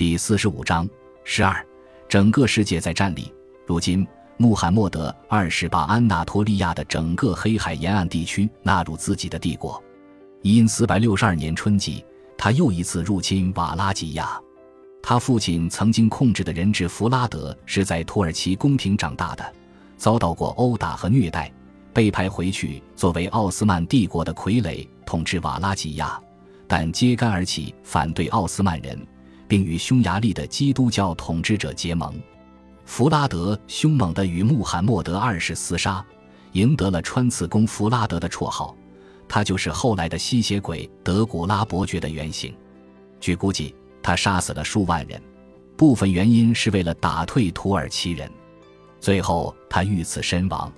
第四十五章十二，整个世界在战栗。如今，穆罕默德二世把安纳托利亚的整个黑海沿岸地区纳入自己的帝国。因四百六十二年春季，他又一次入侵瓦拉吉亚。他父亲曾经控制的人质弗拉德是在土耳其宫廷长大的，遭到过殴打和虐待，被派回去作为奥斯曼帝国的傀儡统治瓦拉吉亚，但揭竿而起，反对奥斯曼人。并与匈牙利的基督教统治者结盟，弗拉德凶猛地与穆罕默德二世厮杀，赢得了“穿刺工弗拉德”的绰号。他就是后来的吸血鬼德古拉伯爵的原型。据估计，他杀死了数万人，部分原因是为了打退土耳其人。最后，他遇刺身亡。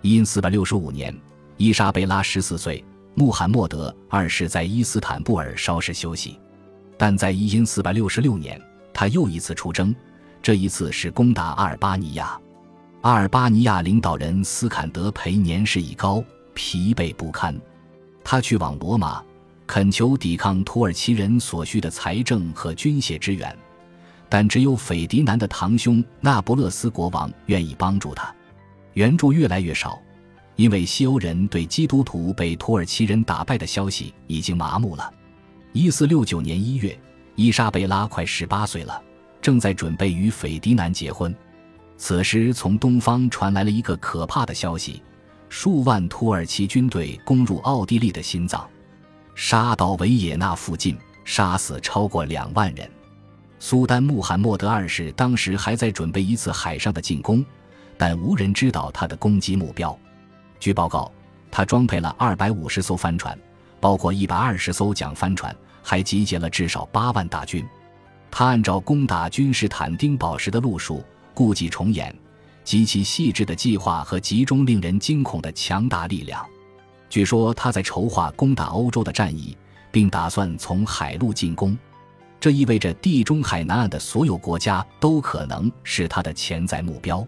因四百六十五年，伊莎贝拉十四岁，穆罕默德二世在伊斯坦布尔稍事休息。但在一因四百六十六年，他又一次出征，这一次是攻打阿尔巴尼亚。阿尔巴尼亚领导人斯坎德培年事已高，疲惫不堪。他去往罗马，恳求抵抗土耳其人所需的财政和军械支援，但只有斐迪南的堂兄那不勒斯国王愿意帮助他。援助越来越少，因为西欧人对基督徒被土耳其人打败的消息已经麻木了。一四六九年一月，伊莎贝拉快十八岁了，正在准备与斐迪南结婚。此时，从东方传来了一个可怕的消息：数万土耳其军队攻入奥地利的心脏，杀到维也纳附近，杀死超过两万人。苏丹穆罕默德二世当时还在准备一次海上的进攻，但无人知道他的攻击目标。据报告，他装配了二百五十艘帆船，包括一百二十艘桨帆船。还集结了至少八万大军，他按照攻打君士坦丁堡时的路数，故伎重演，极其细致的计划和集中令人惊恐的强大力量。据说他在筹划攻打欧洲的战役，并打算从海路进攻，这意味着地中海南岸的所有国家都可能是他的潜在目标。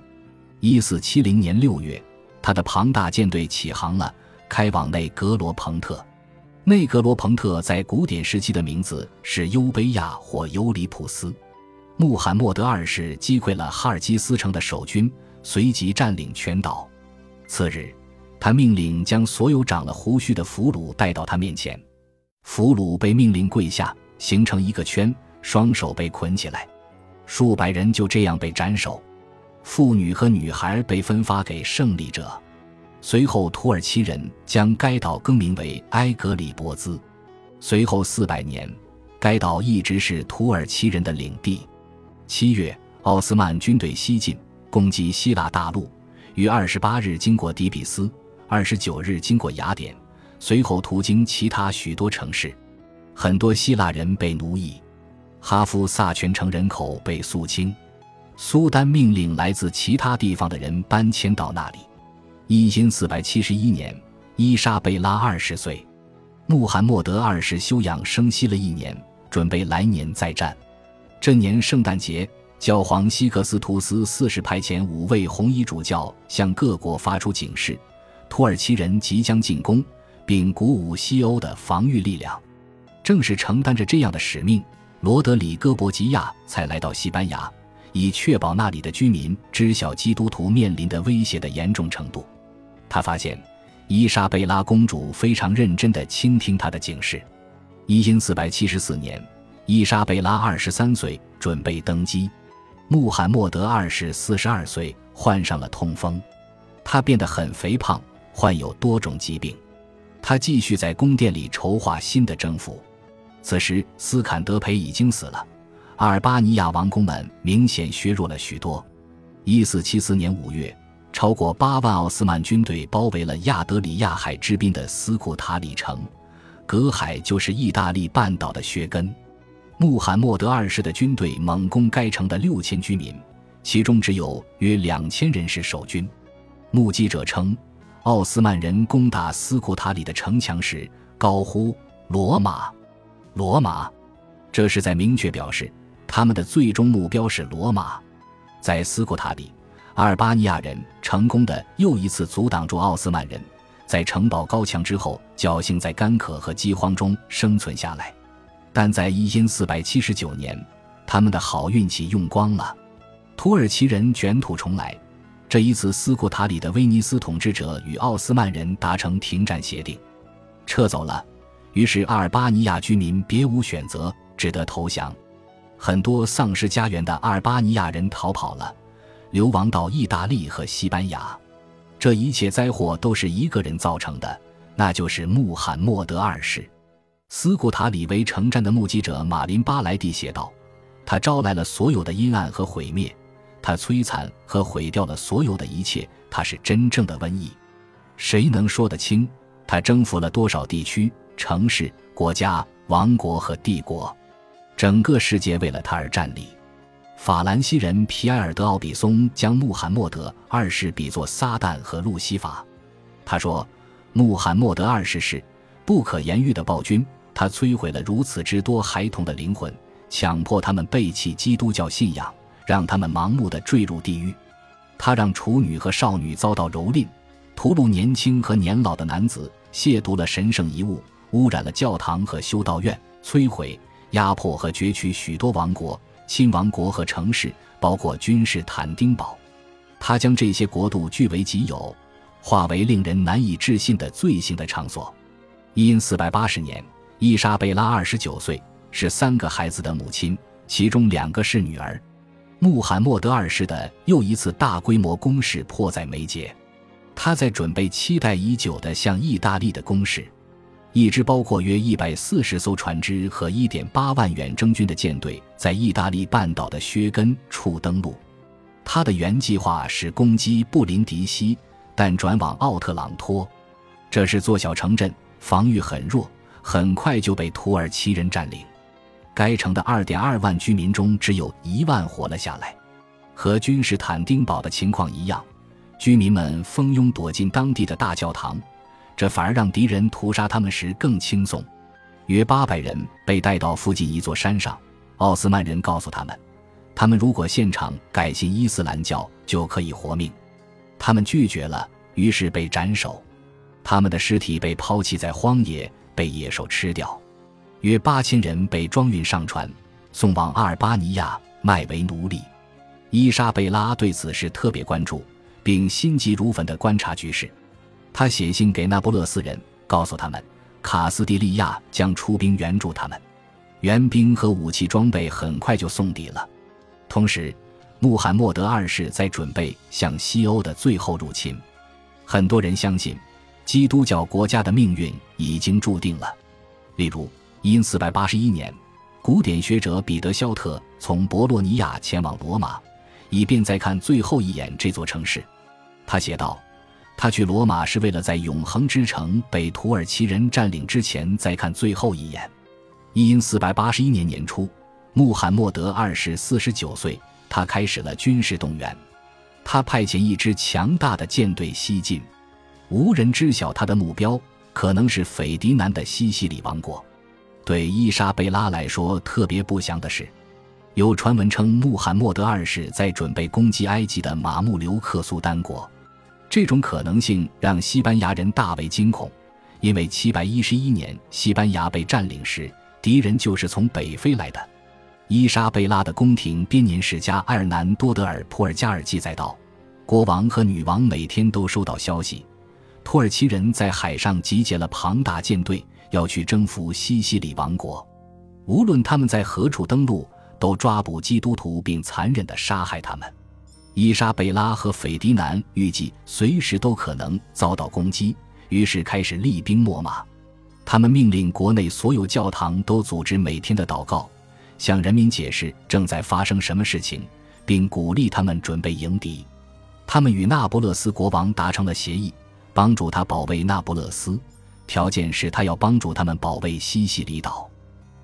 一四七零年六月，他的庞大舰队起航了，开往内格罗彭特。内格罗彭特在古典时期的名字是优卑亚或尤里普斯。穆罕默德二世击溃了哈尔基斯城的守军，随即占领全岛。次日，他命令将所有长了胡须的俘虏带到他面前，俘虏被命令跪下，形成一个圈，双手被捆起来，数百人就这样被斩首，妇女和女孩被分发给胜利者。随后，土耳其人将该岛更名为埃格里伯兹。随后四百年，该岛一直是土耳其人的领地。七月，奥斯曼军队西进，攻击希腊大陆，于二十八日经过底比斯，二十九日经过雅典，随后途经其他许多城市。很多希腊人被奴役，哈夫萨全城人口被肃清。苏丹命令来自其他地方的人搬迁到那里。一千四百七十一年，伊莎贝拉二十岁，穆罕默德二世休养生息了一年，准备来年再战。这年圣诞节，教皇西克斯图斯四世派遣五位红衣主教向各国发出警示：土耳其人即将进攻，并鼓舞西欧的防御力量。正是承担着这样的使命，罗德里戈·博吉亚才来到西班牙，以确保那里的居民知晓基督徒面临的威胁的严重程度。他发现，伊莎贝拉公主非常认真地倾听他的警示。一因四百七十四年，伊莎贝拉二十三岁，准备登基。穆罕默德二世四十二岁，患上了痛风，他变得很肥胖，患有多种疾病。他继续在宫殿里筹划新的征服。此时，斯坎德培已经死了，阿尔巴尼亚王宫们明显削弱了许多。一四七四年五月。超过八万奥斯曼军队包围了亚德里亚海之滨的斯库塔里城，隔海就是意大利半岛的薛根。穆罕默德二世的军队猛攻该城的六千居民，其中只有约两千人是守军。目击者称，奥斯曼人攻打斯库塔里的城墙时，高呼“罗马，罗马”，这是在明确表示他们的最终目标是罗马。在斯库塔里。阿尔巴尼亚人成功的又一次阻挡住奥斯曼人，在城堡高墙之后，侥幸在干渴和饥荒中生存下来。但在一四百七十九年，他们的好运气用光了。土耳其人卷土重来，这一次斯库塔里的威尼斯统治者与奥斯曼人达成停战协定，撤走了。于是阿尔巴尼亚居民别无选择，只得投降。很多丧失家园的阿尔巴尼亚人逃跑了，流亡到意大利和西班牙。这一切灾祸都是一个人造成的，那就是穆罕默德二世。斯库塔里维城战的目击者马林巴莱蒂写道：“他招来了所有的阴暗和毁灭，他摧残和毁掉了所有的一切，他是真正的瘟疫。谁能说得清他征服了多少地区、城市、国家、王国和帝国？”整个世界为了他而站立。法兰西人皮埃尔德奥比松将穆罕默德二世比作撒旦和路西法。他说：“穆罕默德二世是不可言喻的暴君，他摧毁了如此之多孩童的灵魂，强迫他们背弃基督教信仰，让他们盲目的坠入地狱。他让处女和少女遭到蹂躏，屠戮年轻和年老的男子，亵渎了神圣遗物，污染了教堂和修道院，摧毁。”压迫和攫取许多王国、亲王国和城市，包括君士坦丁堡。他将这些国度据为己有，化为令人难以置信的罪行的场所。因四百八十年，伊莎贝拉二十九岁，是三个孩子的母亲，其中两个是女儿。穆罕默德二世的又一次大规模攻势迫在眉睫，他在准备期待已久的向意大利的攻势。一支包括约一百四十艘船只和一点八万远征军的舰队，在意大利半岛的薛根处登陆。他的原计划是攻击布林迪西，但转往奥特朗托。这是座小城镇，防御很弱，很快就被土耳其人占领。该城的二点二万居民中，只有一万活了下来。和君士坦丁堡的情况一样，居民们蜂拥躲进当地的大教堂。这反而让敌人屠杀他们时更轻松。约八百人被带到附近一座山上，奥斯曼人告诉他们，他们如果现场改信伊斯兰教，就可以活命。他们拒绝了，于是被斩首。他们的尸体被抛弃在荒野，被野兽吃掉。约八千人被装运上船，送往阿尔巴尼亚卖为奴隶。伊莎贝拉对此事特别关注，并心急如焚地观察局势。他写信给那不勒斯人，告诉他们，卡斯蒂利亚将出兵援助他们，援兵和武器装备很快就送抵了。同时，穆罕默德二世在准备向西欧的最后入侵。很多人相信，基督教国家的命运已经注定了。例如，因四百八十一年，古典学者彼得肖特从博洛尼亚前往罗马，以便再看最后一眼这座城市。他写道。他去罗马是为了在永恒之城被土耳其人占领之前再看最后一眼。一因四百八十一年年初，穆罕默德二世四十九岁，他开始了军事动员。他派遣一支强大的舰队西进，无人知晓他的目标可能是斐迪南的西西里王国。对伊莎贝拉来说特别不祥的是，有传闻称穆罕默德二世在准备攻击埃及的马穆留克苏丹国。这种可能性让西班牙人大为惊恐，因为七百一十一年西班牙被占领时，敌人就是从北非来的。伊莎贝拉的宫廷编年史家埃尔南多德尔普尔加尔记载道：“国王和女王每天都收到消息，土耳其人在海上集结了庞大舰队，要去征服西西里王国。无论他们在何处登陆，都抓捕基督徒并残忍地杀害他们。”伊莎贝拉和斐迪南预计随时都可能遭到攻击，于是开始厉兵秣马。他们命令国内所有教堂都组织每天的祷告，向人民解释正在发生什么事情，并鼓励他们准备迎敌。他们与那不勒斯国王达成了协议，帮助他保卫那不勒斯，条件是他要帮助他们保卫西西里岛。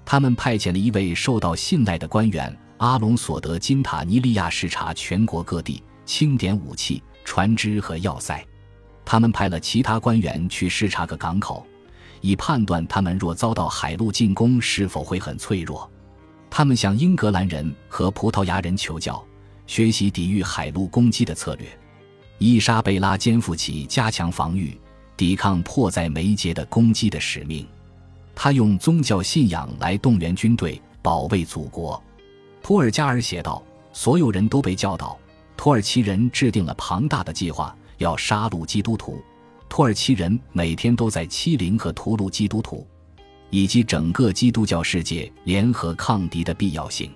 他们派遣了一位受到信赖的官员。阿隆索德金塔尼利亚视察全国各地，清点武器、船只和要塞。他们派了其他官员去视察各港口，以判断他们若遭到海陆进攻是否会很脆弱。他们向英格兰人和葡萄牙人求教，学习抵御海陆攻击的策略。伊莎贝拉肩负起加强防御、抵抗迫在眉睫的攻击的使命。他用宗教信仰来动员军队，保卫祖国。托尔加尔写道：“所有人都被教导，土耳其人制定了庞大的计划，要杀戮基督徒。土耳其人每天都在欺凌和屠戮基督徒，以及整个基督教世界联合抗敌的必要性。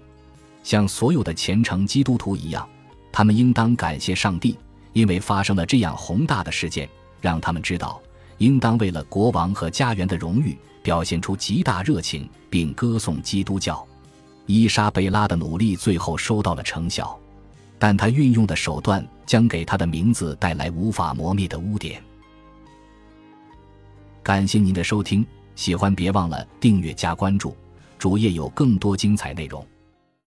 像所有的虔诚基督徒一样，他们应当感谢上帝，因为发生了这样宏大的事件，让他们知道，应当为了国王和家园的荣誉，表现出极大热情，并歌颂基督教。”伊莎贝拉的努力最后收到了成效，但她运用的手段将给她的名字带来无法磨灭的污点。感谢您的收听，喜欢别忘了订阅加关注，主页有更多精彩内容。